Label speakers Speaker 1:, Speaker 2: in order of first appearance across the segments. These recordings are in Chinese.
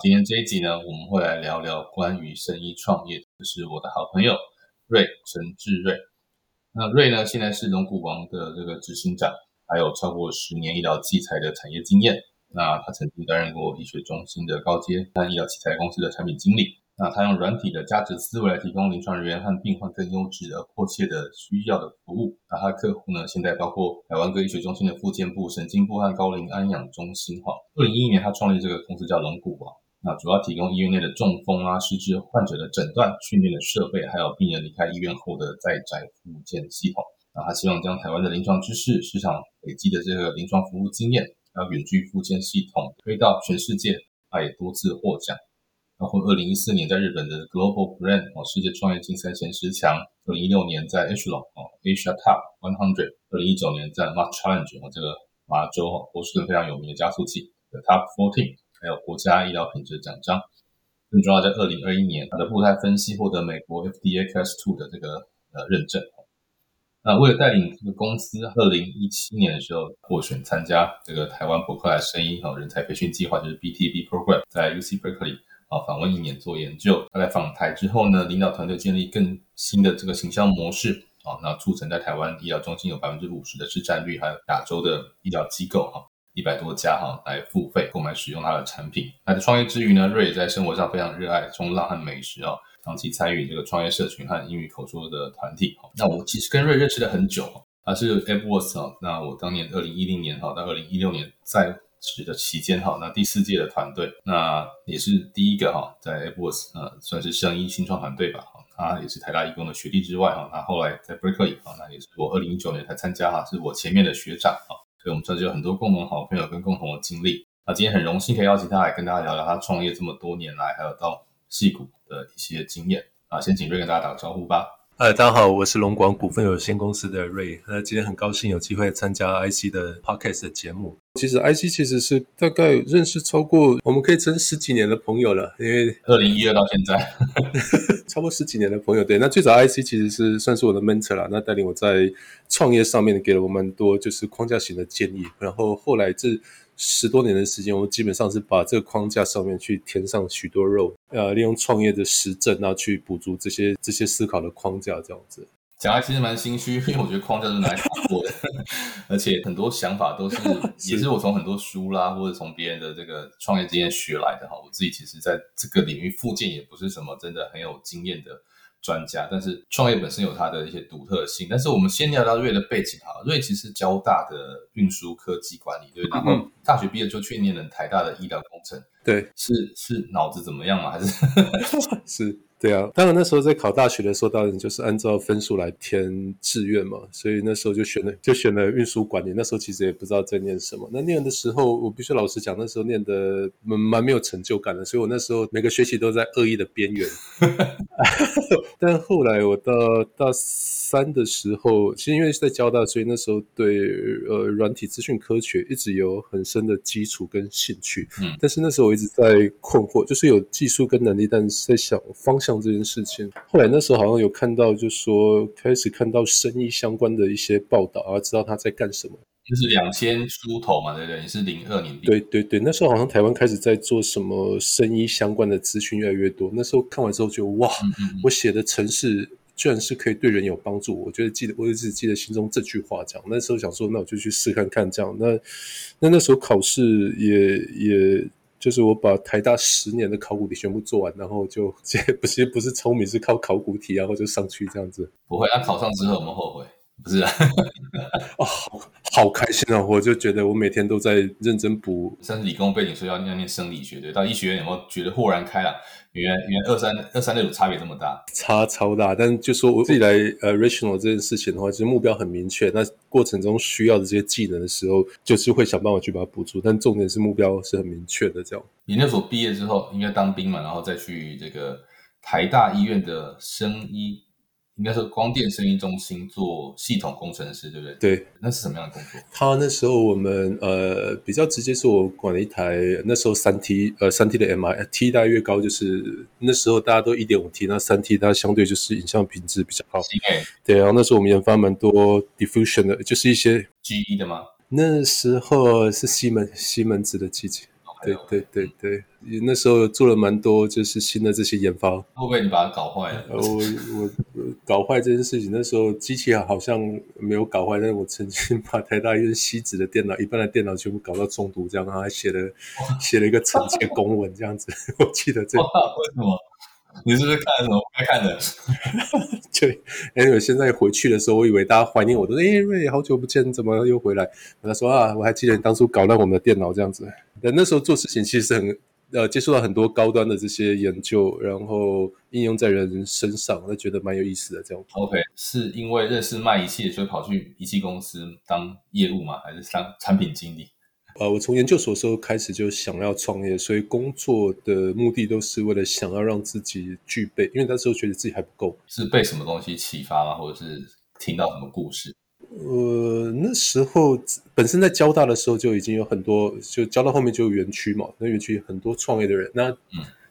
Speaker 1: 今天这一集呢，我们会来聊聊关于生意创业，这是我的好朋友瑞陈志瑞。那瑞呢，现在是龙骨王的这个执行长，还有超过十年医疗器材的产业经验。那他曾经担任过医学中心的高阶和医疗器材公司的产品经理。那他用软体的价值思维来提供临床人员和病患更优质的迫切的需要的服务。那他的客户呢，现在包括台湾各医学中心的复健部、神经部和高龄安养中心。哈，二零一一年他创立这个公司叫龙骨王。那主要提供医院内的中风啊、失智患者的诊断、训练的设备，还有病人离开医院后的在宅复健系统。那他希望将台湾的临床知识、市场累积的这个临床服务经验，还有远距复健系统推到全世界，他也多次获奖。包括二零一四年在日本的 Global Brand 哦世界创业竞赛前十强，二零一六年在 Holon 哦 Asia Top One Hundred，二零一九年在 Mark Challenge 哦这个马州哦波士顿非常有名的加速器的 Top Fourteen，还有国家医疗品质奖章。更重要，在二零二一年，它的步态分析获得美国 FDA Class Two 的这个呃认证。那为了带领这个公司，二零一七年的时候获选参加这个台湾伯克莱生医和人才培训计划，就是 BTB Program，在 UC Berkeley。啊，访问一年做研究，他在访台之后呢，领导团队建立更新的这个行销模式啊，那促成在台湾医疗中心有百分之五十的市占率，还有亚洲的医疗机构哈，一百多家哈来付费购买使用他的产品。那在创业之余呢，瑞也在生活上非常热爱冲浪和美食哦，长期参与这个创业社群和英语口说的团体。那我其实跟瑞认识了很久，他是 AppWorks 啊，那我当年二零一零年哈到二零一六年在。职的期间哈，那第四届的团队，那也是第一个哈，在 AppWorks 呃算是声音新创团队吧哈，他也是台大医工的学弟之外哈，那后来在 Berkeley 啊，那也是我二零一九年才参加哈，是我前面的学长啊，所以我们算是有很多共同好朋友跟共同的经历。那今天很荣幸可以邀请他来跟大家聊聊他创业这么多年来，还有到戏股的一些经验啊，先请瑞跟大家打个招呼吧。
Speaker 2: 嗨，大家好，我是龙广股份有限公司的瑞。那今天很高兴有机会参加 IC 的 Podcast 的节目。其实 IC 其实是大概认识超过，我们可以称十几年的朋友了，因为
Speaker 1: 二零一二到现在，
Speaker 2: 超过十几年的朋友。对，那最早 IC 其实是算是我的 mentor 啦，那带领我在创业上面给了我蛮多就是框架型的建议。然后后来这。十多年的时间，我基本上是把这个框架上面去填上许多肉，呃，利用创业的实证，然后去补足这些这些思考的框架，这样子。
Speaker 1: 讲来其实蛮心虚，因为我觉得框架是拿来打破的，而且很多想法都是 也是我从很多书啦，或者从别人的这个创业经验学来的哈。我自己其实在这个领域附近也不是什么真的很有经验的。专家，但是创业本身有它的一些独特性。但是我们先聊聊瑞的背景哈，瑞其实交大的运输科技管理，对，然后大学毕业就去念了台大的医疗工程，
Speaker 2: 对，
Speaker 1: 是是脑子怎么样嘛？还是
Speaker 2: 是？对啊，当然那时候在考大学的时候，当然就是按照分数来填志愿嘛，所以那时候就选了就选了运输管理。那时候其实也不知道在念什么。那念的时候，我必须老实讲，那时候念的蛮蛮没有成就感的，所以我那时候每个学期都在恶意的边缘。但后来我到大三的时候，其实因为是在交大，所以那时候对呃软体资讯科学一直有很深的基础跟兴趣。嗯，但是那时候我一直在困惑，就是有技术跟能力，但是在想方向。这件事情，后来那时候好像有看到，就说开始看到生意相关的一些报道啊，知道他在干什么。
Speaker 1: 就是两千出头嘛，对不对？你是零二年。
Speaker 2: 对对对，那时候好像台湾开始在做什么生意相关的资讯越来越多。那时候看完之后就哇，我写的城市居然是可以对人有帮助。我觉得记得，我一直记得心中这句话。这样那时候想说，那我就去试看看。这样那那那时候考试也也。就是我把台大十年的考古题全部做完，然后就 不是不是聪明，是靠考古题，然后就上去这样子。
Speaker 1: 不会，那考上之后有没有后悔？不是啊，
Speaker 2: 哦，好好开心啊！我就觉得我每天都在认真补。
Speaker 1: 像是理工背景，说要要念生理学，对，到医学院有没有觉得豁然开朗？原来原来二三二三六差别这么大，
Speaker 2: 差超大。但就说我自己来呃，rational 这件事情的话，其实目标很明确。那过程中需要的这些技能的时候，就是会想办法去把它补足。但重点是目标是很明确的，这样。
Speaker 1: 研究所毕业之后应该当兵嘛，然后再去这个。台大医院的生医，应该是光电声音中心做系统工程师，对不对？
Speaker 2: 对，
Speaker 1: 那是什么样的工作？
Speaker 2: 他那时候我们呃比较直接是我管了一台那时候三 T 呃三 T 的 MI，T 大越高就是那时候大家都一点五 T，那三 T 它相对就是影像品质比较好。对，然后那时候我们研发蛮多 diffusion 的，就是一些
Speaker 1: GE 的吗？
Speaker 2: 那时候是西门西门子的机器。对对对对，那时候做了蛮多，就是新的这些研发。会
Speaker 1: 不会你把它搞坏了？
Speaker 2: 我我搞坏这件事情，那时候机器好像没有搞坏，但是我曾经 把台大医院西子的电脑一半的电脑全部搞到中毒，这样，然后还写了写了一个惩戒公文，这样子。我记得这
Speaker 1: 为什么？你是不是看了什么不该看的？
Speaker 2: 对，哎，我现在回去的时候，我以为大家怀念我，都哎瑞，好久不见，怎么又回来？他说啊，我还记得你当初搞烂我们的电脑这样子。但那时候做事情其实很呃，接触到很多高端的这些研究，然后应用在人身上，那觉得蛮有意思的。这样
Speaker 1: OK，是因为认识卖仪器，所以跑去仪器公司当业务吗？还是当产品经理？
Speaker 2: 呃，我从研究所时候开始就想要创业，所以工作的目的都是为了想要让自己具备，因为那时候觉得自己还不够。
Speaker 1: 是被什么东西启发吗？或者是听到什么故事？
Speaker 2: 呃，那时候本身在交大的时候就已经有很多，就交到后面就有园区嘛，那园区很多创业的人。那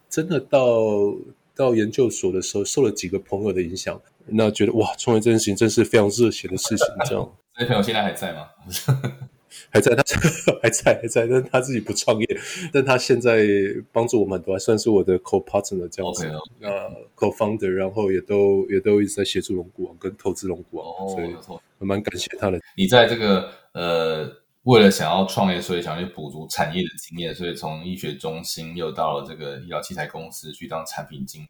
Speaker 2: 真的到到研究所的时候，受了几个朋友的影响，那觉得哇，创业这件事情真是非常热血的事情。这样，
Speaker 1: 这些朋友现在还在吗？
Speaker 2: 还在，他 还在，还在，但他自己不创业，但他现在帮助我们很多，还算是我的 co partner 这样子，呃，co founder，然后也都也都一直在协助龙股王跟投资龙股王，所以我蛮感谢他的。
Speaker 1: 你在这个呃，为了想要创业，所以想去补足产业的经验，所以从医学中心又到了这个医疗器材公司去当产品经理，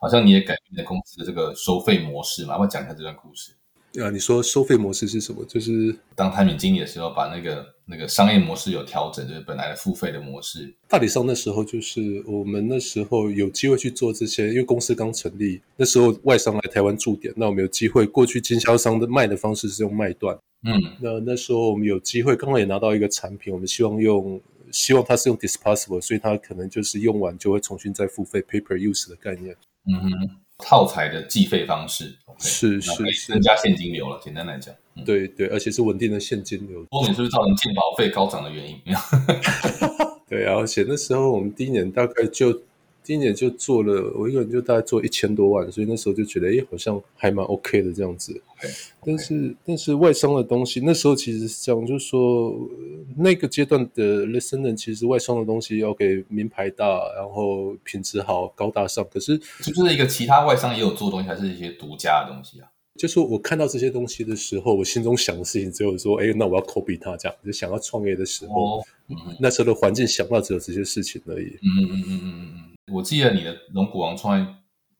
Speaker 1: 好像你也改变了公司的这个收费模式嘛？要不要讲一下这段故事？
Speaker 2: 啊，你说收费模式是什么？就是
Speaker 1: 当产品经理的时候，把那个那个商业模式有调整，就是本来的付费的模式。
Speaker 2: 大体上那时候就是我们那时候有机会去做这些，因为公司刚成立，那时候外商来台湾驻点，那我们有机会过去经销商的卖的方式是用卖断，嗯，那那时候我们有机会，刚好也拿到一个产品，我们希望用，希望它是用 disposable，所以它可能就是用完就会重新再付费，paper use 的概念，
Speaker 1: 嗯哼。套材的计费方式
Speaker 2: 是是是
Speaker 1: 增加现金流了。简单来讲，
Speaker 2: 对对，而且是稳定的现金流。
Speaker 1: 后面是不是造成健保费高涨的原因？
Speaker 2: 对啊，而且那时候我们第一年大概就。第一年就做了，我一个人就大概做一千多万，所以那时候就觉得，哎，好像还蛮 OK 的这样子。但是，但是外商的东西，那时候其实是这样，就是说那个阶段的 listener，其实外商的东西要给名牌大，然后品质好、高大上。可是，
Speaker 1: 就是一个其他外商也有做东西，还是一些独家的东西啊？
Speaker 2: 就是我看到这些东西的时候，我心中想的事情只有说，哎，那我要 copy 他这样。就想要创业的时候，那时候的环境想到只有这些事情而已。嗯嗯嗯嗯嗯嗯。
Speaker 1: 我记得你的龙骨王创业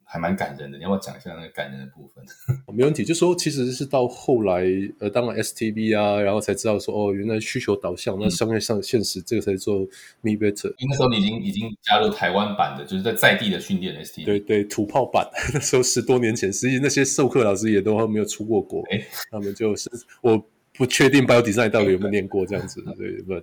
Speaker 1: 还蛮感人的，你要不要讲一下那个感人的部分？
Speaker 2: 没问题，就说其实是到后来，呃，当了 STB 啊，然后才知道说，哦，原来需求导向，那商业上现实，这个才做 Me Better。
Speaker 1: 那时候你已经已经加入台湾版的，就是在在地的训练 STB。
Speaker 2: 对对，土炮版。那时候十多年前，实际那些授课老师也都没有出过国，他们就是我不确定 Bio Design 到底有没有念过这样子，对不？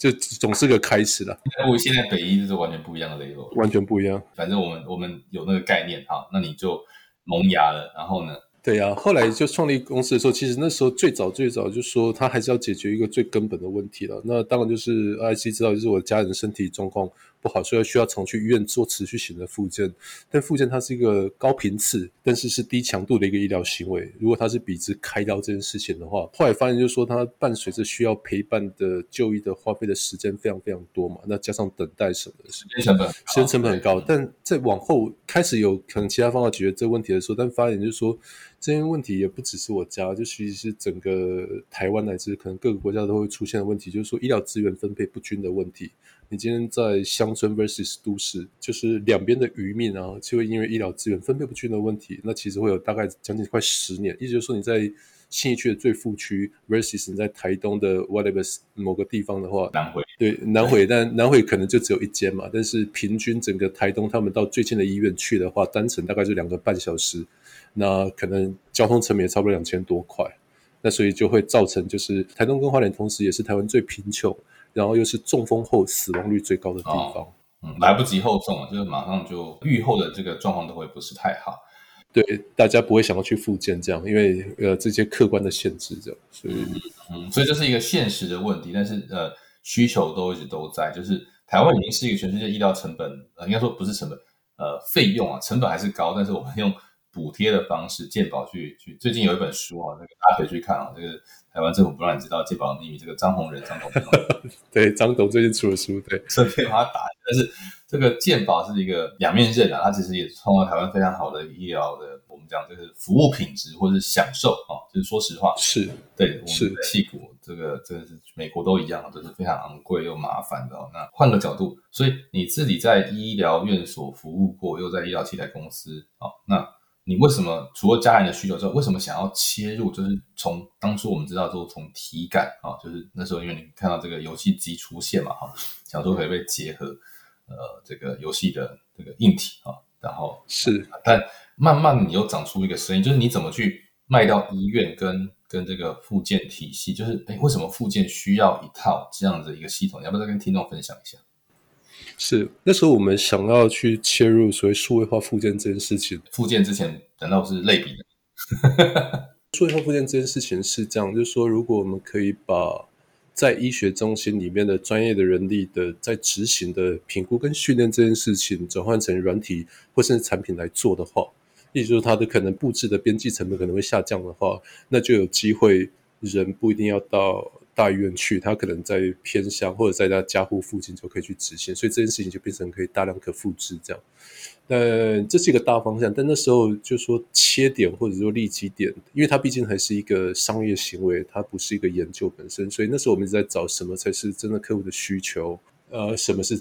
Speaker 2: 就总是个开始了。
Speaker 1: 我现在北一就是完全不一样的 level，
Speaker 2: 完全不一样。
Speaker 1: 反正我们我们有那个概念哈，那你就萌芽了，然后呢？
Speaker 2: 对呀，后来就创立公司的时候，其实那时候最早最早就说他还是要解决一个最根本的问题了。那当然就是 IC 知道，就是我家人身体状况。不好，所以需要常去医院做持续型的复健。但复健它是一个高频次，但是是低强度的一个医疗行为。如果它是比之开刀这件事情的话，后来发现就是说，它伴随着需要陪伴的就医的花费的时间非常非常多嘛。那加上等待什么的，
Speaker 1: 时间成本，
Speaker 2: 时间成本很高。但在往后开始有可能其他方法解决这个问题的时候，但发现就是说，这些问题也不只是我家，就其实是整个台湾乃至可能各个国家都会出现的问题，就是说医疗资源分配不均的问题。你今天在乡村 versus 都市，就是两边的渔民啊，就会因为医疗资源分配不均的问题，那其实会有大概将近快十年。意思就是说，你在信义区的最富区 versus 你在台东的 whatever 某个地方的话，
Speaker 1: 南回
Speaker 2: 对南回，但南回可能就只有一间嘛。但是平均整个台东，他们到最近的医院去的话，单程大概就两个半小时，那可能交通成本也差不多两千多块。那所以就会造成，就是台东跟花莲同时也是台湾最贫穷。然后又是中风后死亡率最高的地方，
Speaker 1: 嗯，来不及后送，就是马上就愈后的这个状况都会不是太好。
Speaker 2: 对，大家不会想要去复健这样，因为呃这些客观的限制这样，所以
Speaker 1: 嗯，所以这是一个现实的问题，但是呃需求都一直都在，就是台湾已经是一个全世界医疗成本，呃应该说不是成本，呃费用啊成本还是高，但是我们用补贴的方式健保去去，最近有一本书啊，那个大家可以去看啊，这个台湾政府不让你知道健保的秘密，这个张宏仁张董
Speaker 2: 对张董最近出了书，对，
Speaker 1: 顺便把它打，但是。这个健保是一个两面刃啊，它其实也创造台湾非常好的医疗的，我们讲就是服务品质或者是享受啊，就是说实话，
Speaker 2: 是
Speaker 1: 对，是气骨这个这个是美国都一样，都是非常昂贵又麻烦的。那换个角度，所以你自己在医疗院所服务过，又在医疗器材公司啊，那你为什么除了家人的需求之后，为什么想要切入？就是从当初我们知道说从体感啊，就是那时候因为你看到这个游戏机出现嘛，哈，想说可以被结合。呃，这个游戏的这个硬体啊，然后
Speaker 2: 是，
Speaker 1: 但慢慢你又长出一个声音，就是你怎么去卖到医院跟跟这个附件体系，就是哎，为什么附件需要一套这样的一个系统？要不要再跟听众分享一下？
Speaker 2: 是那时候我们想要去切入所谓数位化附件这件事情，
Speaker 1: 附件之前难道是类比的？
Speaker 2: 数位化附件这件事情是这样，就是说如果我们可以把在医学中心里面的专业的人力的在执行的评估跟训练这件事情转换成软体或甚至产品来做的话，也就是它的可能布置的边际成本可能会下降的话，那就有机会人不一定要到大医院去，他可能在偏乡或者在他家户附近就可以去执行，所以这件事情就变成可以大量可复制这样。呃，这是一个大方向，但那时候就说切点或者说利基点，因为它毕竟还是一个商业行为，它不是一个研究本身，所以那时候我们一直在找什么才是真的客户的需求。呃，什么是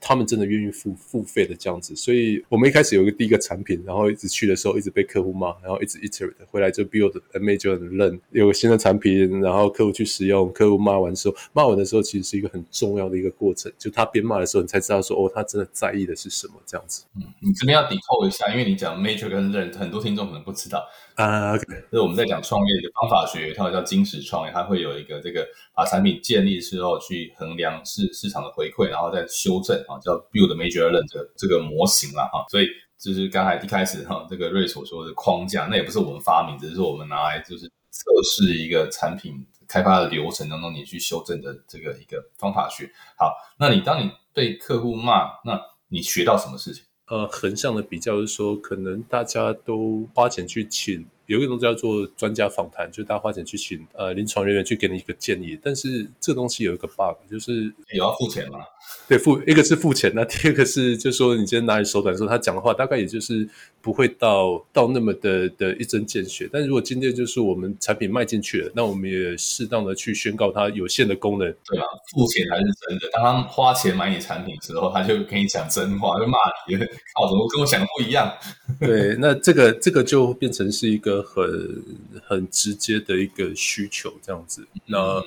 Speaker 2: 他们真的愿意付付费的这样子？所以我们一开始有一个第一个产品，然后一直去的时候一直被客户骂，然后一直 iterate 回来就 build a major 很认有个新的产品，然后客户去使用，客户骂完之后，骂完的时候其实是一个很重要的一个过程，就他边骂的时候，你才知道说哦，他真的在意的是什么这样子。
Speaker 1: 嗯，你这边要抵扣一下，因为你讲 major 跟认，很多听众可能不知道。
Speaker 2: 啊，
Speaker 1: 就是我们在讲创业的方法学，它叫金石创业，它会有一个这个把产品建立之后去衡量市市场的回馈，然后再修正啊，叫 build major learn 这这个模型了哈。所以就是刚才一开始哈，这个瑞所说的框架，那也不是我们发明，只是说我们拿来就是测试一个产品开发的流程当中你去修正的这个一个方法学。好，那你当你被客户骂，那你学到什么事情？
Speaker 2: 呃，横向的比较是说，可能大家都花钱去请。有一个东西叫做专家访谈，就是大家花钱去请呃临床人员去给你一个建议，但是这东西有一个 bug，就是
Speaker 1: 你要付钱吗？
Speaker 2: 对，付一个是付钱，那第二个是就是说你今天拿你手短的时候，他讲的话大概也就是不会到到那么的的一针见血。但如果今天就是我们产品卖进去了，那我们也适当的去宣告它有限的功能，
Speaker 1: 对吧？付钱还是真的。当他花钱买你产品之后，他就跟你讲真话，就骂你，靠，怎么跟我想的不一样？
Speaker 2: 对，那这个这个就变成是一个。很很直接的一个需求，这样子。那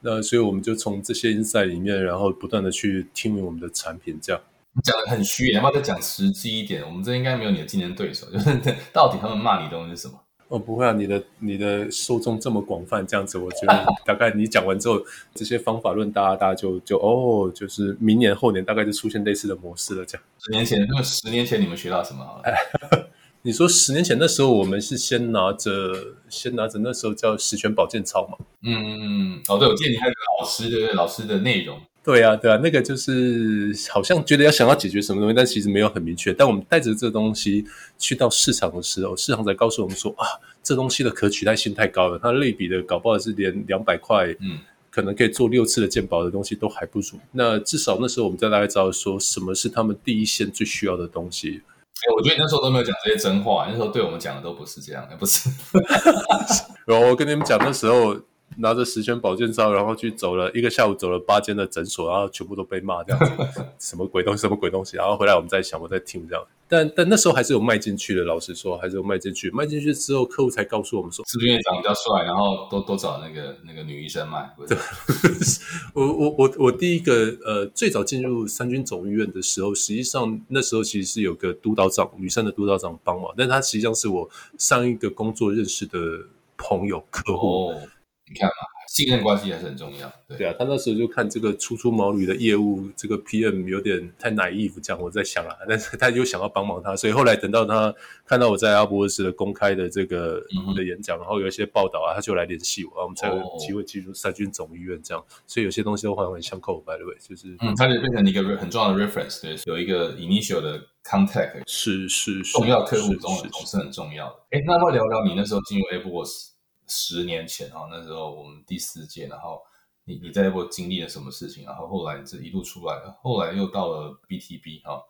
Speaker 2: 那所以我们就从这些 insight 里面，然后不断的去听我们的产品。这样
Speaker 1: 讲的很虚，要不要再讲实际一点？我们这应该没有你的竞争对手，就是到底他们骂你的东西是什么？
Speaker 2: 哦，不会啊，你的你的受众这么广泛，这样子，我觉得大概你讲完之后，这些方法论，大家大家就就哦，就是明年后年大概就出现类似的模式了。这样，
Speaker 1: 十年前，那么十年前你们学到什么？
Speaker 2: 你说十年前那时候，我们是先拿着先拿着那时候叫十全保健操嘛？
Speaker 1: 嗯嗯，哦，对，我记得你还有个老师的老师的内容。
Speaker 2: 对啊，对啊，那个就是好像觉得要想要解决什么东西，但其实没有很明确。但我们带着这东西去到市场的时候，市场才告诉我们说啊，这东西的可取代性太高了，它类比的搞不好是连两百块，嗯，可能可以做六次的鉴宝的东西都还不如。那至少那时候我们在大概知道说什么是他们第一线最需要的东西。
Speaker 1: 哎，我觉得你那时候都没有讲这些真话，那时候对我们讲的都不是这样，不是。
Speaker 2: 然后我跟你们讲那时候。拿着十全保健操，然后去走了一个下午，走了八间的诊所，然后全部都被骂这样子，什么鬼东西，什么鬼东西。然后回来我们再想，我在听这样。但但那时候还是有卖进去的，老实说还是有卖进去。卖进去之后，客户才告诉我们说，
Speaker 1: 是不是因为长得比较帅，然后都都找那个那个女医生卖？
Speaker 2: 对，我我我我第一个呃，最早进入三军总医院的时候，实际上那时候其实是有个督导长，女生的督导长帮忙，但她实际上是我上一个工作认识的朋友客户。
Speaker 1: 你看嘛，信任关系还是很重要。对
Speaker 2: 对啊，他那时候就看这个初出茅庐的业务，这个 PM 有点太 naive 这样，我在想啊，但是他又想要帮忙他，所以后来等到他看到我在阿波斯的公开的这个的演讲，然后有一些报道啊，他就来联系我，我们才有机会进入三军总医院这样，所以有些东西都环环相扣。By the way，就是
Speaker 1: 嗯，它就变成一个很重要的 reference，对，有一个 initial 的 contact，
Speaker 2: 是是
Speaker 1: 重要客户中总是很重要的。哎，那要聊聊你那时候进入 a b o s 十年前啊，那时候我们第四届，然后你你在 o s 经历了什么事情？然后后来这一路出来，后来又到了 BTB 啊，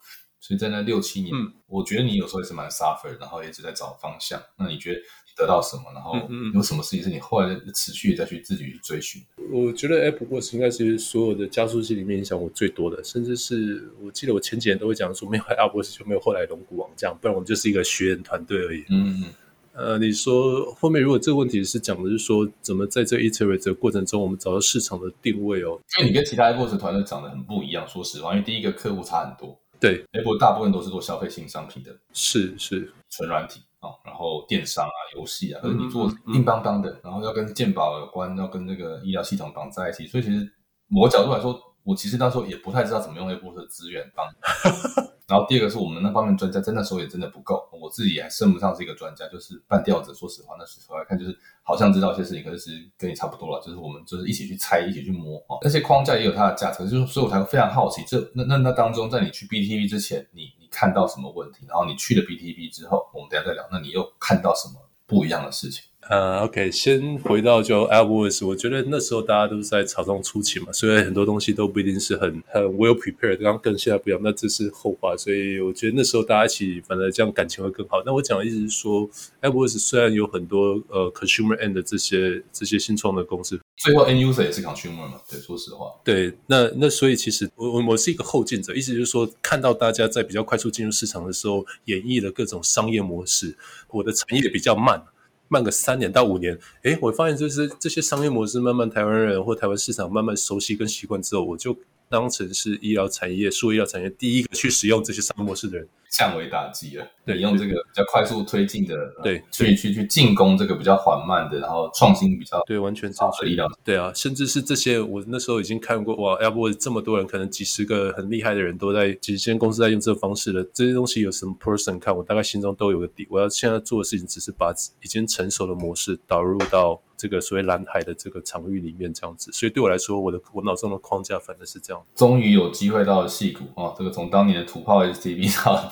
Speaker 1: 所以在那六七年，我觉得你有时候也是蛮 suffer，然后一直在找方向。那你觉得？得到什么，然后有什么事情是你后来持续再去自己去追寻？
Speaker 2: 我觉得 Apple Watch 应该是所有的加速器里面影响我最多的，甚至是我记得我前几年都会讲说，没有 Apple Watch 就没有后来龙骨王这样，不然我们就是一个学员团队而已。嗯嗯。呃，你说后面如果这个问题是讲的是说，怎么在这 iterate 的过程中，我们找到市场的定位哦？
Speaker 1: 因为你跟其他 Apple Watch 团队长得很不一样，说实话，因为第一个客户差很多。
Speaker 2: 对
Speaker 1: ，Apple 大部分都是做消费性商品的，
Speaker 2: 是是
Speaker 1: 纯软体。啊，然后电商啊、游戏啊，可是你做硬邦邦的，然后要跟健保有关，要跟那个医疗系统绑在一起，所以其实某个角度来说，我其实那时候也不太知道怎么用那部分的资源帮。然后第二个是我们那方面专家，在那时候也真的不够，我自己还升不上是一个专家，就是半吊子。说实话，那时候来看就是好像知道一些事情，可是跟你差不多了。就是我们就是一起去猜，一起去摸啊。那些框架也有它的价值，就是所以我才非常好奇，这那那那当中，在你去 BTV 之前，你你看到什么问题？然后你去了 BTV 之后，我们等下再聊。那你又看到什么不一样的事情？
Speaker 2: 呃，OK，先回到就 a l w o r s 我觉得那时候大家都是在草创初期嘛，所以很多东西都不一定是很很 well prepared，刚刚跟现在不一样，那这是后话。所以我觉得那时候大家一起，反正这样感情会更好。那我讲的意思是说 a l w o r s 虽然有很多呃 consumer end 的这些这些新创的公司，
Speaker 1: 最后 end user 也是 consumer 嘛？对，说实话，
Speaker 2: 对，那那所以其实我我我是一个后进者，意思就是说看到大家在比较快速进入市场的时候，演绎了各种商业模式，我的产业比较慢。慢个三年到五年，哎，我发现就是这些商业模式慢慢台湾人或台湾市场慢慢熟悉跟习惯之后，我就。当成是医疗产业、数医疗产业第一个去使用这些商业模式的人，
Speaker 1: 降维打击了。对，用这个比较快速推进的，
Speaker 2: 对，
Speaker 1: 去去去进攻这个比较缓慢的，然后创新比较
Speaker 2: 对，完全正确。医疗对啊，甚至是这些，我那时候已经看过哇，要不这么多人，可能几十个很厉害的人都在几间公司在用这个方式的这些东西，有什么 person 看，我大概心中都有个底。我要现在做的事情，只是把已经成熟的模式导入到。这个所谓蓝海的这个场域里面这样子，所以对我来说，我的我脑中的框架反正是这样。
Speaker 1: 终于有机会到了戏骨啊！这个从当年的土炮 STB 到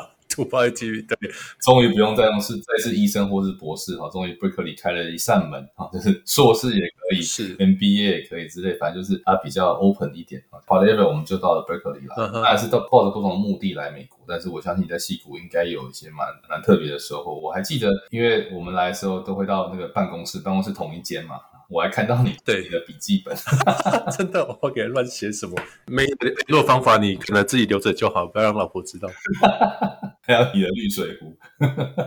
Speaker 1: BTV，
Speaker 2: 土炮 STV 对，
Speaker 1: 终于不用再用是再是医生或是博士哈，终于 Berkeley 开了一扇门啊，就是硕士也可以，
Speaker 2: 是
Speaker 1: MBA 也可以之类，反正就是它比较 open 一点啊。However，我们就到了 Berkeley 了，还是到抱着不同的目的来美国。但是我相信在西谷应该有一些蛮蛮特别的收获。我还记得，因为我们来的时候都会到那个办公室，办公室同一间嘛。我还看到你
Speaker 2: 对
Speaker 1: 你的笔记本，
Speaker 2: 真的，我给乱写什么？没联络方法，你可能自己留着就好，不要让老婆知道。
Speaker 1: 还有你的滤水壶，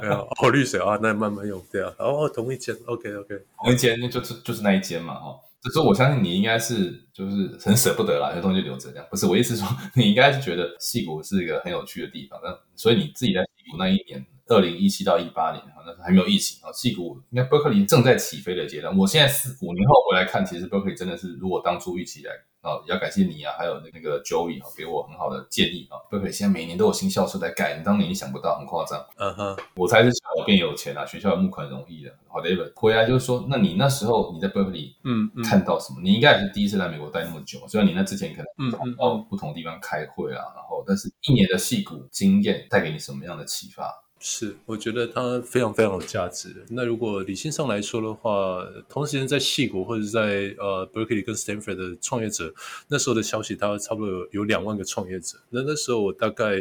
Speaker 2: 没有哦，滤水啊，那慢慢用对啊。哦，同一间，OK OK，
Speaker 1: 同一间就是就是那一间嘛，哈。就是我相信你应该是就是很舍不得啦，有东西留着这样。不是我意思说，你应该是觉得戏谷是一个很有趣的地方，那所以你自己在戏谷那一年，二零一七到一八年，那时候还没有疫情啊，戏谷应该伯克利正在起飞的阶段。我现在四五年后回来看，其实伯克利真的是如果当初预期来。啊，要感谢你啊，还有那个 Joey 啊，给我很好的建议啊。伯克利，现在每年都有新校车在盖，你当年你想不到，很夸张。嗯哼，我才是小变有钱啊，学校募款容易的。好，David 回来就是说，那你那时候你在 Berkeley，嗯，看到什么？你应该也是第一次来美国待那么久，虽然你那之前可能嗯到不同地方开会啊，然后但是一年的戏骨经验带给你什么样的启发？
Speaker 2: 是，我觉得它非常非常有价值。那如果理性上来说的话，同时间在戏谷或者在呃 Berkeley 跟 Stanford 的创业者，那时候的消息，它差不多有有两万个创业者。那那时候我大概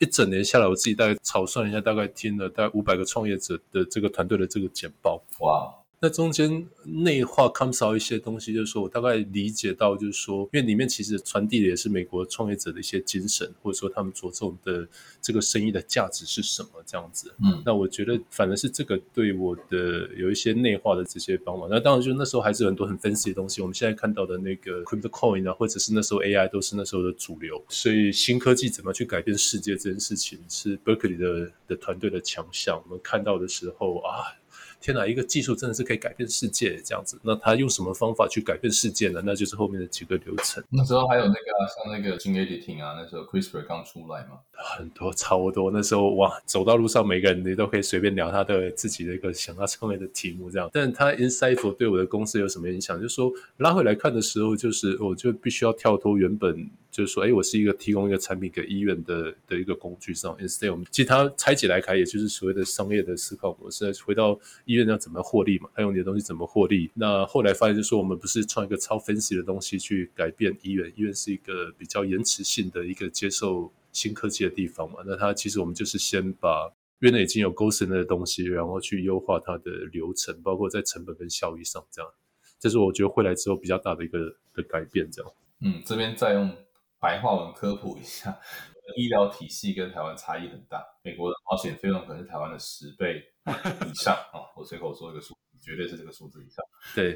Speaker 2: 一整年下来，我自己大概草算一下，大概听了大概五百个创业者的这个团队的这个简报。哇！那中间内化 comes out 一些东西，就是说我大概理解到，就是说，因为里面其实传递的也是美国创业者的一些精神，或者说他们着重的这个生意的价值是什么这样子。嗯，那我觉得反而是这个对我的有一些内化的这些帮忙。那当然就那时候还是很多很分析的东西。我们现在看到的那个 crypto coin 啊，或者是那时候 AI 都是那时候的主流。所以新科技怎么去改变世界这件事情，是 Berkeley 的的团队的强项。我们看到的时候啊。天哪，一个技术真的是可以改变世界这样子。那他用什么方法去改变世界呢？那就是后面的几个流程。
Speaker 1: 那时候还有那个像那个 gene editing 啊，那时候 CRISPR 刚出来嘛，
Speaker 2: 很多超多。那时候哇，走到路上每个人你都可以随便聊他的自己的一个想要成为的题目这样。但他 Insightful 对我的公司有什么影响？就是说拉回来看的时候，就是我就必须要跳脱原本。就是说，哎，我是一个提供一个产品给医院的的一个工具上，instead 我们其实它拆解来看，也就是所谓的商业的思考模式，回到医院要怎么获利嘛，他用你的东西怎么获利。那后来发现，就是说我们不是创一个超分析的东西去改变医院，医院是一个比较延迟性的一个接受新科技的地方嘛。那它其实我们就是先把院内已经有勾神的东西，然后去优化它的流程，包括在成本跟效益上，这样，这是我觉得回来之后比较大的一个的改变，这样。
Speaker 1: 嗯，这边再用。白话文科普一下，医疗体系跟台湾差异很大。美国的保险费用可能是台湾的十倍以上啊！我随口说一个数，绝对是这个数字以上。
Speaker 2: 对，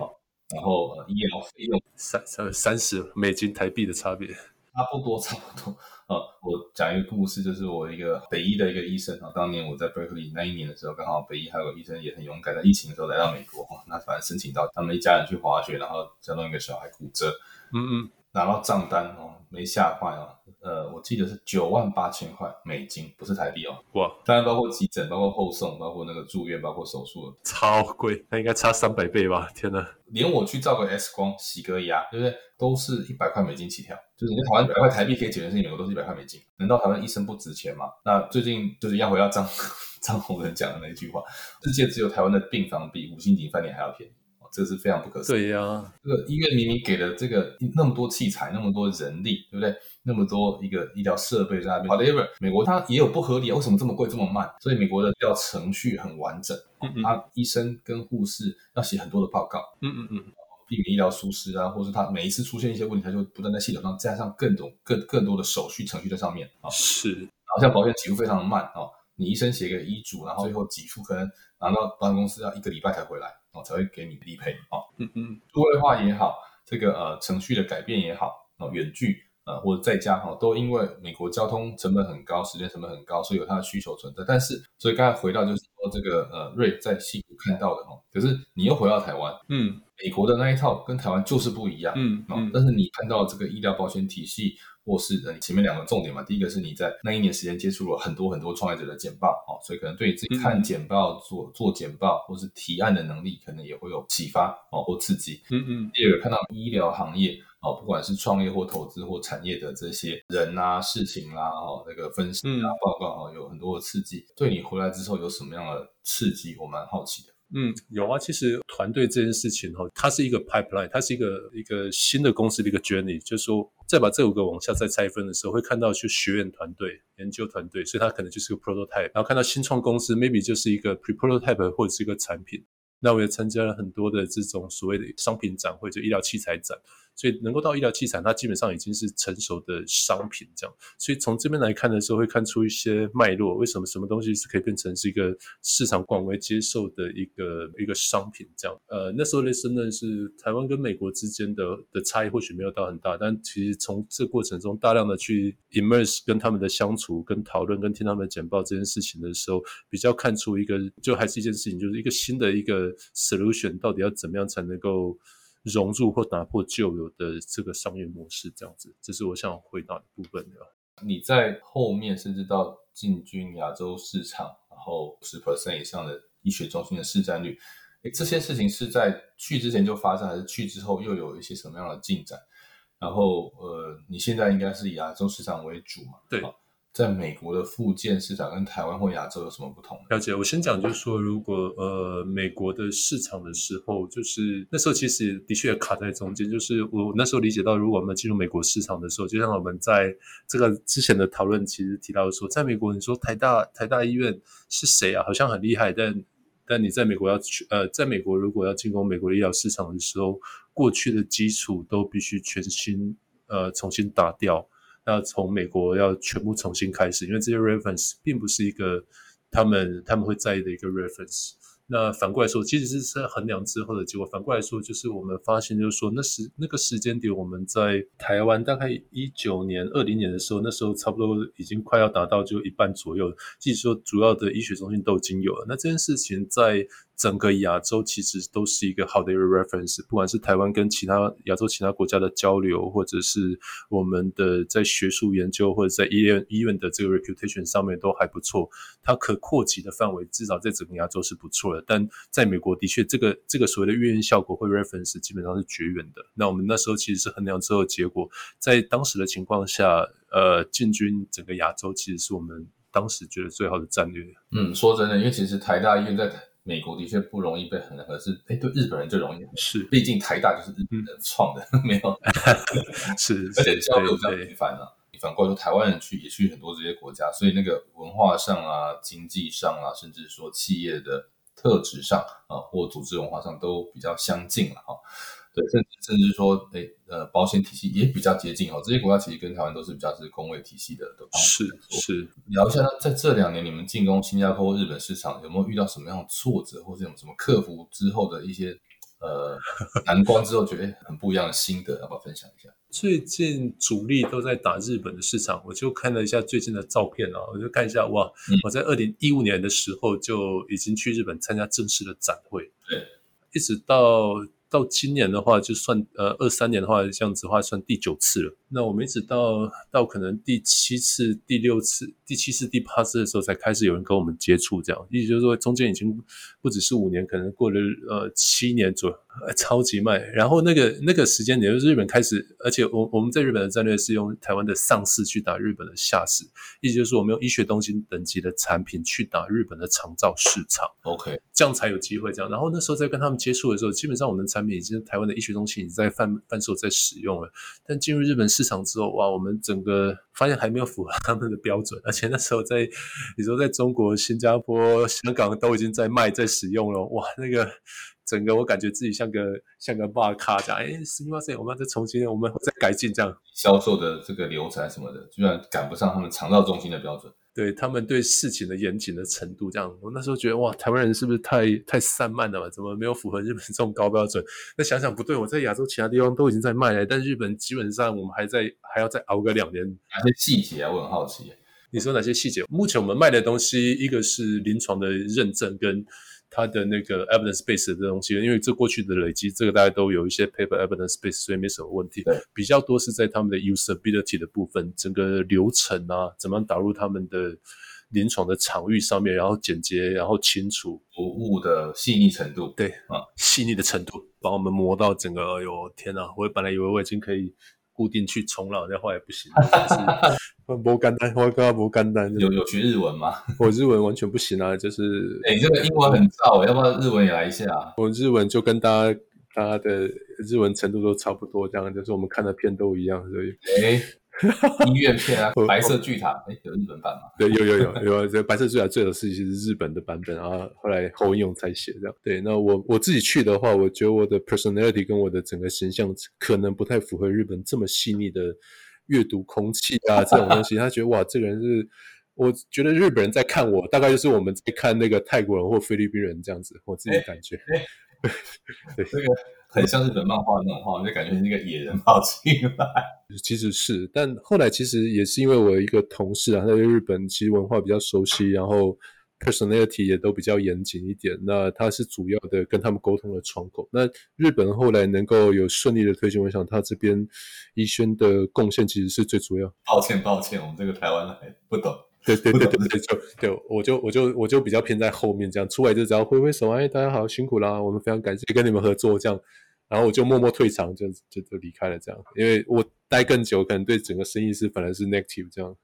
Speaker 1: 然后呃，医疗费用
Speaker 2: 三三三十美金台币的差别，
Speaker 1: 差不多 差不多。呃，我讲一个故事，就是我一个北医的一个医生啊，当年我在 Berkeley 那一年的时候，刚好北医还有个医生也很勇敢，在疫情的时候来到美国哈，那反正申请到他们一家人去滑雪，然后交弄一个小孩骨折，嗯嗯。拿到账单哦，没吓坏哦。呃，我记得是九万八千块美金，不是台币哦。哇！当然包括急诊，包括后送，包括那个住院，包括手术，
Speaker 2: 超贵，那应该差三百倍吧？天哪！
Speaker 1: 连我去照个 X 光、洗个牙，对不对？都是一百块美金起跳。就是你台湾一百块台币可以解决的事情，美国都是一百块美金。难道台湾医生不值钱吗？那最近就是要回到张 张宏仁讲的那句话：世界只有台湾的病房比五星级饭店还要便宜。这是非常不可思议。
Speaker 2: 对呀，
Speaker 1: 这个医院明明给了这个那么多器材、那么多人力，对不对？那么多一个医疗设备在那边。However，美国它也有不合理啊，为什么这么贵、这么慢？所以美国的医疗程序很完整，嗯嗯他医生跟护士要写很多的报告，嗯嗯嗯，避免医疗疏失啊，或是他每一次出现一些问题，他就不断在系统上加上各种更更多的手续程序在上面啊。
Speaker 2: 是，
Speaker 1: 然后像保险给付非常的慢啊，你医生写个医嘱，然后最后给付可能拿到保险公司要一个礼拜才回来。才会给你理赔啊，嗯嗯，多位化也好，这个呃程序的改变也好，哦远距呃或者在家哈，都因为美国交通成本很高，时间成本很高，所以有它的需求存在。但是，所以刚才回到就是说这个呃瑞在西谷看到的哈，可是你又回到台湾，嗯，美国的那一套跟台湾就是不一样，嗯嗯，但是你看到这个医疗保险体系。或是呃，前面两个重点嘛，第一个是你在那一年时间接触了很多很多创业者的简报哦，所以可能对你自己看简报、做做简报或是提案的能力，可能也会有启发哦或刺激。嗯嗯。第二个看到医疗行业哦，不管是创业或投资或产业的这些人啊、事情啦哦，那个分析啊、报告啊，有很多的刺激。对你回来之后有什么样的刺激？我蛮好奇的。
Speaker 2: 嗯，有啊。其实团队这件事情哈，它是一个 pipeline，它是一个一个新的公司的一个 journey。就是说，再把这五个往下再拆分的时候，会看到去学院团队、研究团队，所以它可能就是个 prototype。然后看到新创公司，maybe 就是一个 pre prototype 或者是一个产品。那我也参加了很多的这种所谓的商品展会，就医疗器材展。所以能够到医疗器材，它基本上已经是成熟的商品这样。所以从这边来看的时候，会看出一些脉络，为什么什么东西是可以变成是一个市场广为接受的一个一个商品这样。呃，那时候的身份是台湾跟美国之间的的差异或许没有到很大，但其实从这过程中大量的去 immerse 跟他们的相处、跟讨论、跟听他们的简报这件事情的时候，比较看出一个就还是一件事情，就是一个新的一个 solution 到底要怎么样才能够。融入或打破旧有的这个商业模式，这样子，这是我想回答的部分的。
Speaker 1: 你在后面甚至到进军亚洲市场，然后十 percent 以上的医学中心的市占率，诶，这些事情是在去之前就发生，还是去之后又有一些什么样的进展？然后，呃，你现在应该是以亚洲市场为主嘛？
Speaker 2: 对。
Speaker 1: 在美国的附件市场跟台湾或亚洲有什么不同？
Speaker 2: 了解，我先讲，就是说，如果呃美国的市场的时候，就是那时候其实的确卡在中间。就是我那时候理解到，如果我们进入美国市场的时候，就像我们在这个之前的讨论，其实提到说，在美国，你说台大台大医院是谁啊？好像很厉害，但但你在美国要去呃，在美国如果要进攻美国医疗市场的时候，过去的基础都必须全新呃重新打掉。要从美国要全部重新开始，因为这些 reference 并不是一个他们他们会在意的一个 reference。那反过来说，其实是在衡量之后的结果。反过来说，就是我们发现，就是说那时那个时间点，我们在台湾大概一九年、二零年的时候，那时候差不多已经快要达到就一半左右。即使说主要的医学中心都已经有了，那这件事情在整个亚洲其实都是一个好的一个 reference，不管是台湾跟其他亚洲其他国家的交流，或者是我们的在学术研究或者在医院医院的这个 reputation 上面都还不错。它可扩及的范围至少在整个亚洲是不错的，但在美国的确这个这个所谓的运营效果会 reference 基本上是绝缘的。那我们那时候其实是衡量之后结果，在当时的情况下，呃，进军整个亚洲其实是我们当时觉得最好的战略。
Speaker 1: 嗯，说真的，因为其实台大医院在台美国的确不容易被衡量，可是哎，对日本人就容易。
Speaker 2: 是，
Speaker 1: 毕竟台大就是日本人创的，没有。
Speaker 2: 是，
Speaker 1: 而且交流比较频繁了。反过来说，台湾人去也去很多这些国家，所以那个文化上啊、经济上啊，甚至说企业的特质上啊，或组织文化上都比较相近了哈。对，甚至甚至说，哎，呃，保险体系也比较接近哦。这些国家其实跟台湾都是比较是工位体系的。
Speaker 2: 是是，
Speaker 1: 聊一下，在这两年你们进攻新加坡、日本市场，有没有遇到什么样的挫折，或者有什么克服之后的一些呃难关之后，觉得很不一样的心得，要不要分享一下？
Speaker 2: 最近主力都在打日本的市场，我就看了一下最近的照片啊，我就看一下哇，我在二零一五年的时候就已经去日本参加正式的展会，
Speaker 1: 对，
Speaker 2: 一直到。到今年的话，就算呃二三年的话，这样子的话算第九次了。那我们一直到到可能第七次、第六次、第七次、第八次的时候，才开始有人跟我们接触，这样意思就是说，中间已经不只是五年，可能过了呃七年左右，超级慢。然后那个那个时间点，就是日本开始，而且我我们在日本的战略是用台湾的上市去打日本的下市，意思就是我们用医学中心等级的产品去打日本的长照市场。
Speaker 1: OK，
Speaker 2: 这样才有机会这样。然后那时候在跟他们接触的时候，基本上我们的产品已经台湾的医学中心已经在贩贩售、在使用了。但进入日本市场之后，哇，我们整个发现还没有符合他们的标准，而且那时候在你说在中国、新加坡、香港都已经在卖、在使用了，哇，那个整个我感觉自己像个像个骂咖这样，哎，实际上我们要再重新，我们再改进这样
Speaker 1: 销售的这个流程什么的，居然赶不上他们肠道中心的标准。
Speaker 2: 对他们对事情的严谨的程度，这样我那时候觉得哇，台湾人是不是太太散漫了嘛？怎么没有符合日本 这种高标准？那想想不对，我在亚洲其他地方都已经在卖了，但日本基本上我们还在还要再熬个两年。
Speaker 1: 哪些细节啊？我很好奇。
Speaker 2: 你说哪些细节？目前我们卖的东西，一个是临床的认证跟。它的那个 evidence base 的东西，因为这过去的累积，这个大家都有一些 paper evidence base，所以没什么问题。比较多是在他们的 usability 的部分，整个流程啊，怎么样导入他们的临床的场域上面，然后简洁，然后清楚，
Speaker 1: 服务的细腻程度，
Speaker 2: 对啊，细腻的程度，把我们磨到整个，哎呦天哪！我本来以为我已经可以。固定去冲浪，那后来不行。不干单，我刚刚不干单。
Speaker 1: 有有学日文吗？
Speaker 2: 我日文完全不行啊，就是。
Speaker 1: 哎，这个英文很燥，要不要日文也来一下？
Speaker 2: 我日文就跟大家大家的日文程度都差不多，这样就是我们看的片都一样，所以。
Speaker 1: 哎。音乐片啊，白色巨塔，哎，有日本版吗？
Speaker 2: 对，有有有有，这白色巨塔最有事情是日本的版本，然后后来侯勇才写这样。对，那我我自己去的话，我觉得我的 personality 跟我的整个形象可能不太符合日本这么细腻的阅读空气啊这种东西。他觉得哇，这个人是，我觉得日本人在看我，大概就是我们在看那个泰国人或菲律宾人这样子，我自己感觉。
Speaker 1: 对，这个。很像日本漫画那种画，就感觉那个野人跑进来。
Speaker 2: 其实是，但后来其实也是因为我一个同事啊，他对日本其实文化比较熟悉，然后 personality 也都比较严谨一点。那他是主要的跟他们沟通的窗口。那日本后来能够有顺利的推进，我想他这边医轩的贡献其实是最主要。
Speaker 1: 抱歉，抱歉，我们这个台湾人不懂。
Speaker 2: 对对对对对，就就我就我就我就比较偏在后面这样，出来就只要挥挥手，哎，大家好，辛苦啦，我们非常感谢跟你们合作这样，然后我就默默退场，就就就离开了这样，因为我待更久，可能对整个生意是反而是 negative 这样，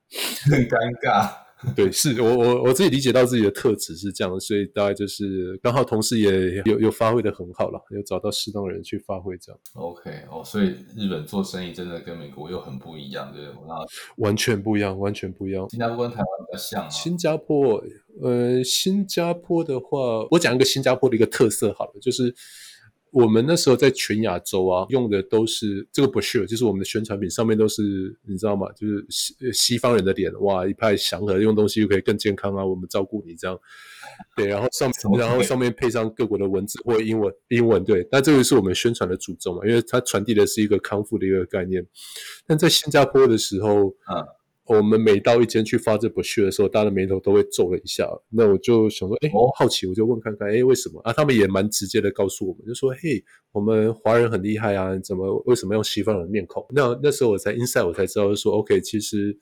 Speaker 1: 很尴尬。
Speaker 2: 对，是我我我自己理解到自己的特质是这样，所以大概就是刚好同事也有有发挥的很好了，有找到适当的人去发挥这样。
Speaker 1: OK，哦，所以日本做生意真的跟美国又很不一样，对不对？
Speaker 2: 完全不一样，完全不一样。
Speaker 1: 新加坡跟台湾比较像。
Speaker 2: 新加坡，呃，新加坡的话，我讲一个新加坡的一个特色好了，就是。我们那时候在全亚洲啊，用的都是这个 brochure，就是我们的宣传品，上面都是你知道吗？就是西西方人的脸，哇，一派祥和，用东西又可以更健康啊，我们照顾你这样。对，然后上 然后上面配上各国的文字或英文，英文对，那这个是我们宣传的主轴嘛，因为它传递的是一个康复的一个概念。但在新加坡的时候，
Speaker 1: 嗯，
Speaker 2: 我们每到一间去发这 brochure 的时候，大家的眉头都会皱了一下。那我就想说，哎，好奇，我就问看看，哎，为什么啊？他们也蛮直接的告诉我们，就说，嘿，我们华人很厉害啊，怎么为什么用西方人的面孔？那那时候我才 inside，我才知道说，OK，其实。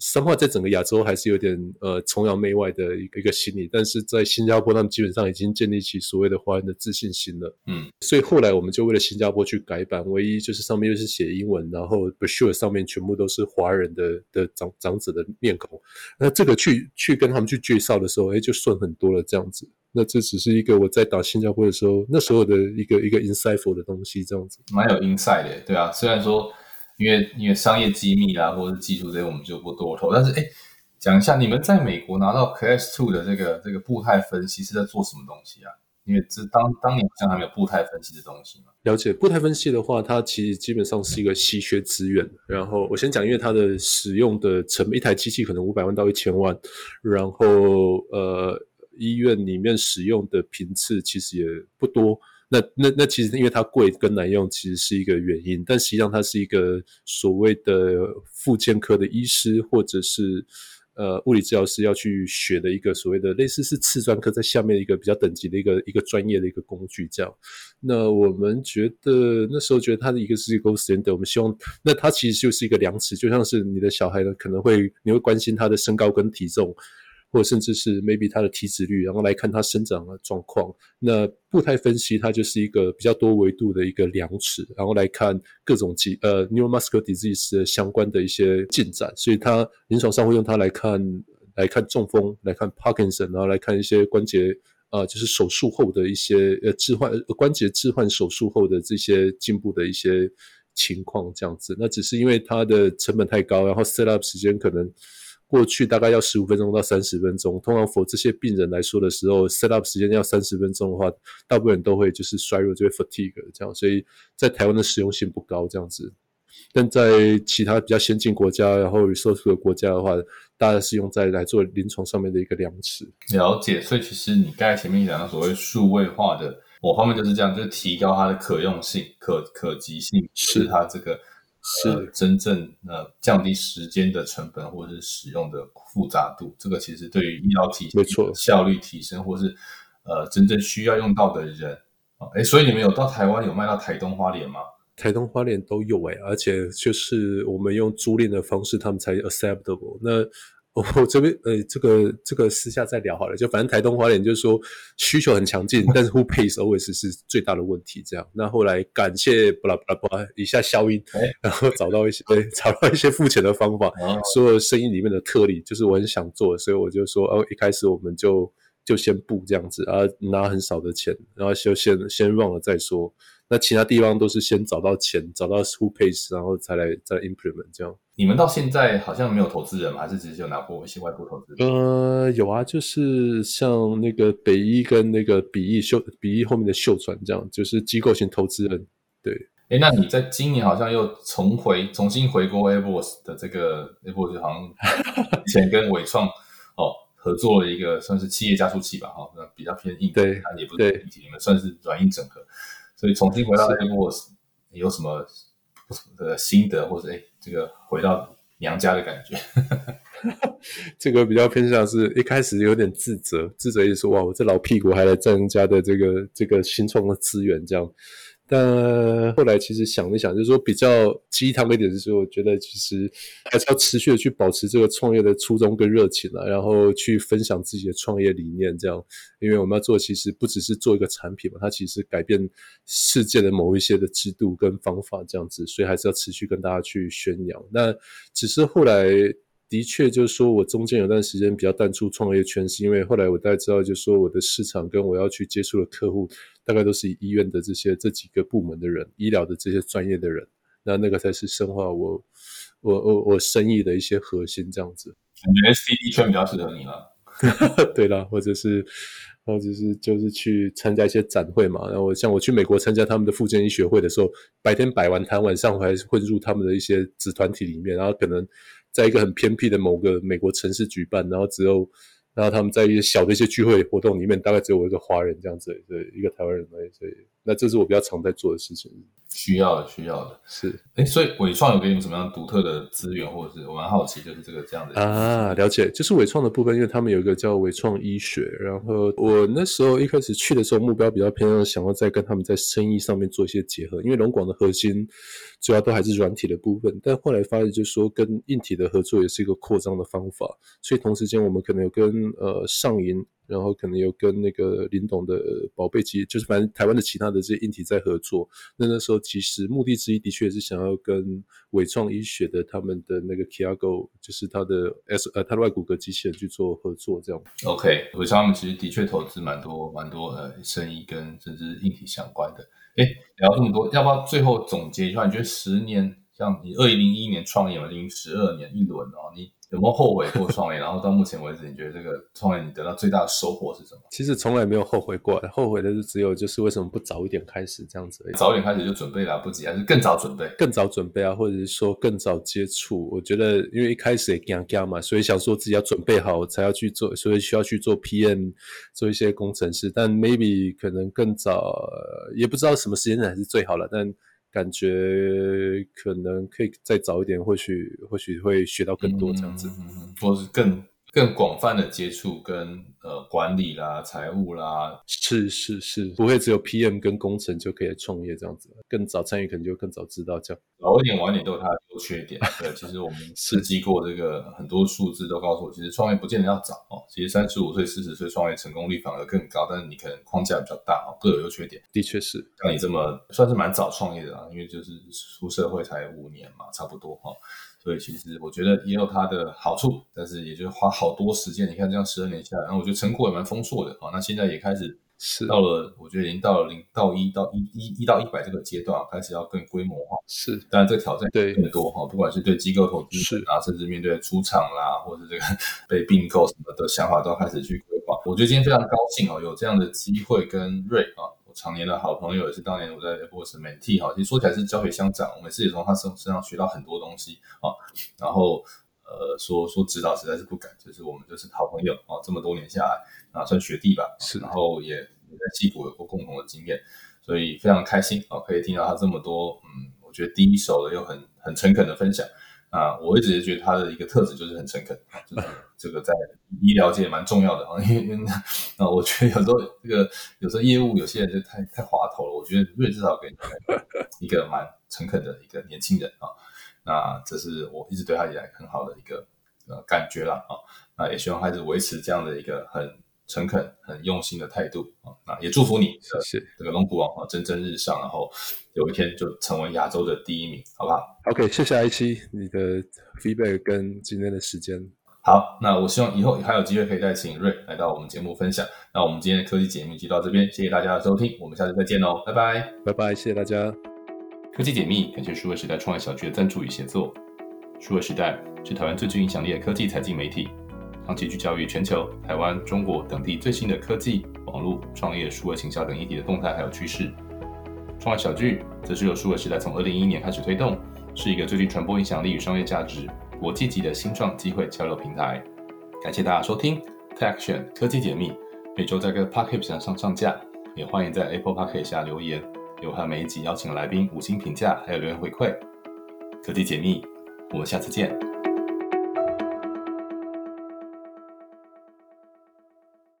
Speaker 2: 生化在整个亚洲还是有点呃崇洋媚外的一个一个心理，但是在新加坡，他们基本上已经建立起所谓的华人的自信心了。嗯，所以后来我们就为了新加坡去改版，唯一就是上面又是写英文，然后 brochure 上面全部都是华人的的长长子的面孔。那这个去去跟他们去介绍的时候，哎，就顺很多了这样子。那这只是一个我在打新加坡的时候那时候的一个一个 insightful 的东西，这样子。
Speaker 1: 蛮有 insight 的，对啊，虽然说。因为因为商业机密啦，或者是技术这些，我们就不多透。但是，哎，讲一下你们在美国拿到 Class Two 的这个这个步态分析是在做什么东西啊？因为这当当年好像还没有步态分析的东西嘛。
Speaker 2: 了解步态分析的话，它其实基本上是一个稀缺资源。然后我先讲，因为它的使用的成本一台机器可能五百万到一千万，然后呃，医院里面使用的频次其实也不多。那那那其实因为它贵跟难用，其实是一个原因。但实际上它是一个所谓的复健科的医师或者是呃物理治疗师要去学的一个所谓的类似是次专科在下面一个比较等级的一个一个专业的一个工具。这样，那我们觉得那时候觉得它的一个是一个 standard，我们希望那它其实就是一个量尺，就像是你的小孩呢可能会你会关心他的身高跟体重。或者甚至是 maybe 它的体脂率，然后来看它生长的状况。那步态分析它就是一个比较多维度的一个量尺，然后来看各种疾呃 neuromuscular disease 的相关的一些进展。所以它临床上会用它来看来看中风，来看 Parkinson，然后来看一些关节啊，就是手术后的一些呃置换关节置换手术后的这些进步的一些情况这样子。那只是因为它的成本太高，然后 set up 时间可能。过去大概要十五分钟到三十分钟，通常 for 这些病人来说的时候，set up 时间要三十分钟的话，大部分人都会就是衰弱，就会 fatigue 这样，所以在台湾的实用性不高这样子。但在其他比较先进国家，然后 resource 的国家的话，大概是用在来做临床上面的一个量尺。
Speaker 1: 了解，所以其实你刚才前面讲的所谓数位化的某方面就是这样，就是提高它的可用性、可可及性，是它这个。是真正呃降低时间的成本，或者是使用的复杂度，这个其实对于医疗体系效率提升，或是呃真正需要用到的人啊，哎，所以你们有到台湾有卖到台东花莲吗？
Speaker 2: 台东花莲都有哎，而且就是我们用租赁的方式，他们才 acceptable。那我这边呃，这个这个私下再聊好了。就反正台东花莲就是说需求很强劲，但是 who pays always 是最大的问题。这样，那后来感谢布拉布拉布拉一下消音，然后找到一些找到一些付钱的方法。所有生意里面的特例，就是我很想做，所以我就说哦，一开始我们就就先不这样子，啊拿很少的钱，然后就先先 run 了再说。那其他地方都是先找到钱，找到 who pays，然后才来再 implement 这样。
Speaker 1: 你们到现在好像没有投资人吗？还是只是有拿过一些外部投资？
Speaker 2: 呃，有啊，就是像那个北一跟那个比翼秀比翼后面的秀传这样，就是机构型投资人。对，
Speaker 1: 哎，那你在今年好像又重回重新回国 Airbus 的这个 Airbus 好像以前跟伟创哦合作了一个算是企业加速器吧，哈，那比较偏硬，
Speaker 2: 对，
Speaker 1: 也不是硬体，你们算是软硬整合。所以重新回到 Airbus，有什么不同的心得，或者哎，这个回到娘家的感觉？
Speaker 2: 这个比较偏向是一开始有点自责，自责意思说哇，我这老屁股还来占人家的这个这个新创的资源，这样。但后来其实想一想，就是说比较鸡汤一点，就是我觉得其实还是要持续的去保持这个创业的初衷跟热情啊，然后去分享自己的创业理念，这样，因为我们要做其实不只是做一个产品嘛，它其实改变世界的某一些的制度跟方法这样子，所以还是要持续跟大家去宣扬。那只是后来。的确，就是说我中间有段时间比较淡出创业圈，是因为后来我大概知道，就是说我的市场跟我要去接触的客户，大概都是医院的这些这几个部门的人，医疗的这些专业的人，那那个才是深化我我我我生意的一些核心，这样子。
Speaker 1: 感觉 CD 圈比较适合你了。
Speaker 2: 对啦，或者是或者是就是去参加一些展会嘛，然后像我去美国参加他们的附件医学会的时候，白天摆完摊，晚上还混入他们的一些子团体里面，然后可能。在一个很偏僻的某个美国城市举办，然后只有然后他们在一些小的一些聚会活动里面，大概只有我一个华人这样子，对，一个台湾人而已，所以那这是我比较常在做的事情。
Speaker 1: 需要的，需要的，
Speaker 2: 是，
Speaker 1: 哎，所以伟创有给你们什么样独特的资源，或者是我蛮好奇，就是这个这样的
Speaker 2: 啊，了解，就是伟创的部分，因为他们有一个叫伟创医学，然后我那时候一开始去的时候，目标比较偏向想要再跟他们在生意上面做一些结合，因为龙广的核心主要都还是软体的部分，但后来发现就是说跟硬体的合作也是一个扩张的方法，所以同时间我们可能有跟呃上银。然后可能有跟那个林董的宝贝机，就是反正台湾的其他的这些硬体在合作。那那时候其实目的之一的确是想要跟伟创医学的他们的那个 Kiago，就是他的 S 呃他的外骨骼机器人去做合作这样。
Speaker 1: OK，伟创他们其实的确投资蛮多蛮多呃生意跟甚至硬体相关的。哎，聊这么多，要不要最后总结一下？你觉得十年，像你二零零一年创业嘛，已经十二年一轮哦，你。有没有后悔过创业？然后到目前为止，你觉得这个创业你得到最大的收获是什么？
Speaker 2: 其实从来没有后悔过，后悔的是只有就是为什么不早一点开始这样子。
Speaker 1: 早一点开始就准备来不及，还是更早准备？
Speaker 2: 更早准备啊，或者是说更早接触？我觉得因为一开始也干干嘛，所以想说自己要准备好才要去做，所以需要去做 PM，做一些工程师。但 maybe 可能更早，也不知道什么时间点是最好了，但。感觉可能可以再早一点，或许或许会学到更多这样子，
Speaker 1: 或是更。更广泛的接触跟呃管理啦、财务啦，
Speaker 2: 是是是，不会只有 PM 跟工程就可以创业这样子，更早参与可能就更早知道这样。
Speaker 1: 早一点晚一点都有它的优缺点。对，其实我们设计过这个很多数字都告诉我，其实创业不见得要早哦。其实三十五岁、四十岁创业成功率反而更高，但是你可能框架比较大哦，各有优缺点。
Speaker 2: 的确是，
Speaker 1: 像你这么算是蛮早创业的啊，因为就是出社会才五年嘛，差不多哈。所以其实我觉得也有它的好处，但是也就是花好多时间。你看这样十二年下来，然后我觉得成果也蛮丰硕的啊。那现在也开始
Speaker 2: 是
Speaker 1: 到了，我觉得已经到了零到一到一一一到一百这个阶段，开始要更规模化。
Speaker 2: 是，
Speaker 1: 当然这个挑战
Speaker 2: 对
Speaker 1: 更多哈，不管是对机构投资
Speaker 2: 是
Speaker 1: 啊，甚至面对出厂啦，或者这个 被并购什么的想法，都要开始去规划。我觉得今天非常高兴哦，有这样的机会跟瑞啊。常年的好朋友也是当年我在是 Mentee 哈，其实说起来是教学相长，我每次也从他身身上学到很多东西啊。然后呃说说指导实在是不敢，就是我们就是好朋友啊，这么多年下来啊算学弟吧。
Speaker 2: 是，
Speaker 1: 然后也也在戏谷有过共同的经验，所以非常开心啊，可以听到他这么多嗯，我觉得第一手的又很很诚恳的分享。啊，我一直觉得他的一个特质就是很诚恳，就是 这个在医疗界蛮重要的啊。因为啊，我觉得有时候这个有时候业务有些人就太太滑头了。我觉得瑞至少给你一个蛮诚恳的一个年轻人啊。那这是我一直对他以来很好的一个呃感觉了啊。那也希望孩子维持这样的一个很。诚恳、很用心的态度啊，那也祝福你，
Speaker 2: 谢谢
Speaker 1: 这个龙虎王啊，蒸蒸日上，然后有一天就成为亚洲的第一名，好不好
Speaker 2: ？OK，谢谢 I 七你的 feedback 跟今天的时间。
Speaker 1: 好，那我希望以后还有机会可以再请瑞来到我们节目分享。那我们今天的科技解密就到这边，谢谢大家的收听，我们下次再见喽，拜拜，
Speaker 2: 拜拜，谢谢大家。
Speaker 1: 科技解密感谢数位时代创业小区的赞助与协作。数位时代是台湾最具影响力的科技财经媒体。长期聚焦于全球、台湾、中国等地最新的科技、网络、创业、数位行销等议题的动态还有趋势。创业小聚则是由数位时代从二零一一年开始推动，是一个最具传播影响力与商业价值、国际级的新创机会交流平台。感谢大家收听 Tech Action 科技解密，每周在各 p o c k e t 上上上架，也欢迎在 Apple p o c k e t 下留言，有和每一集邀请来宾五星评价，还有留言回馈。科技解密，我们下次见。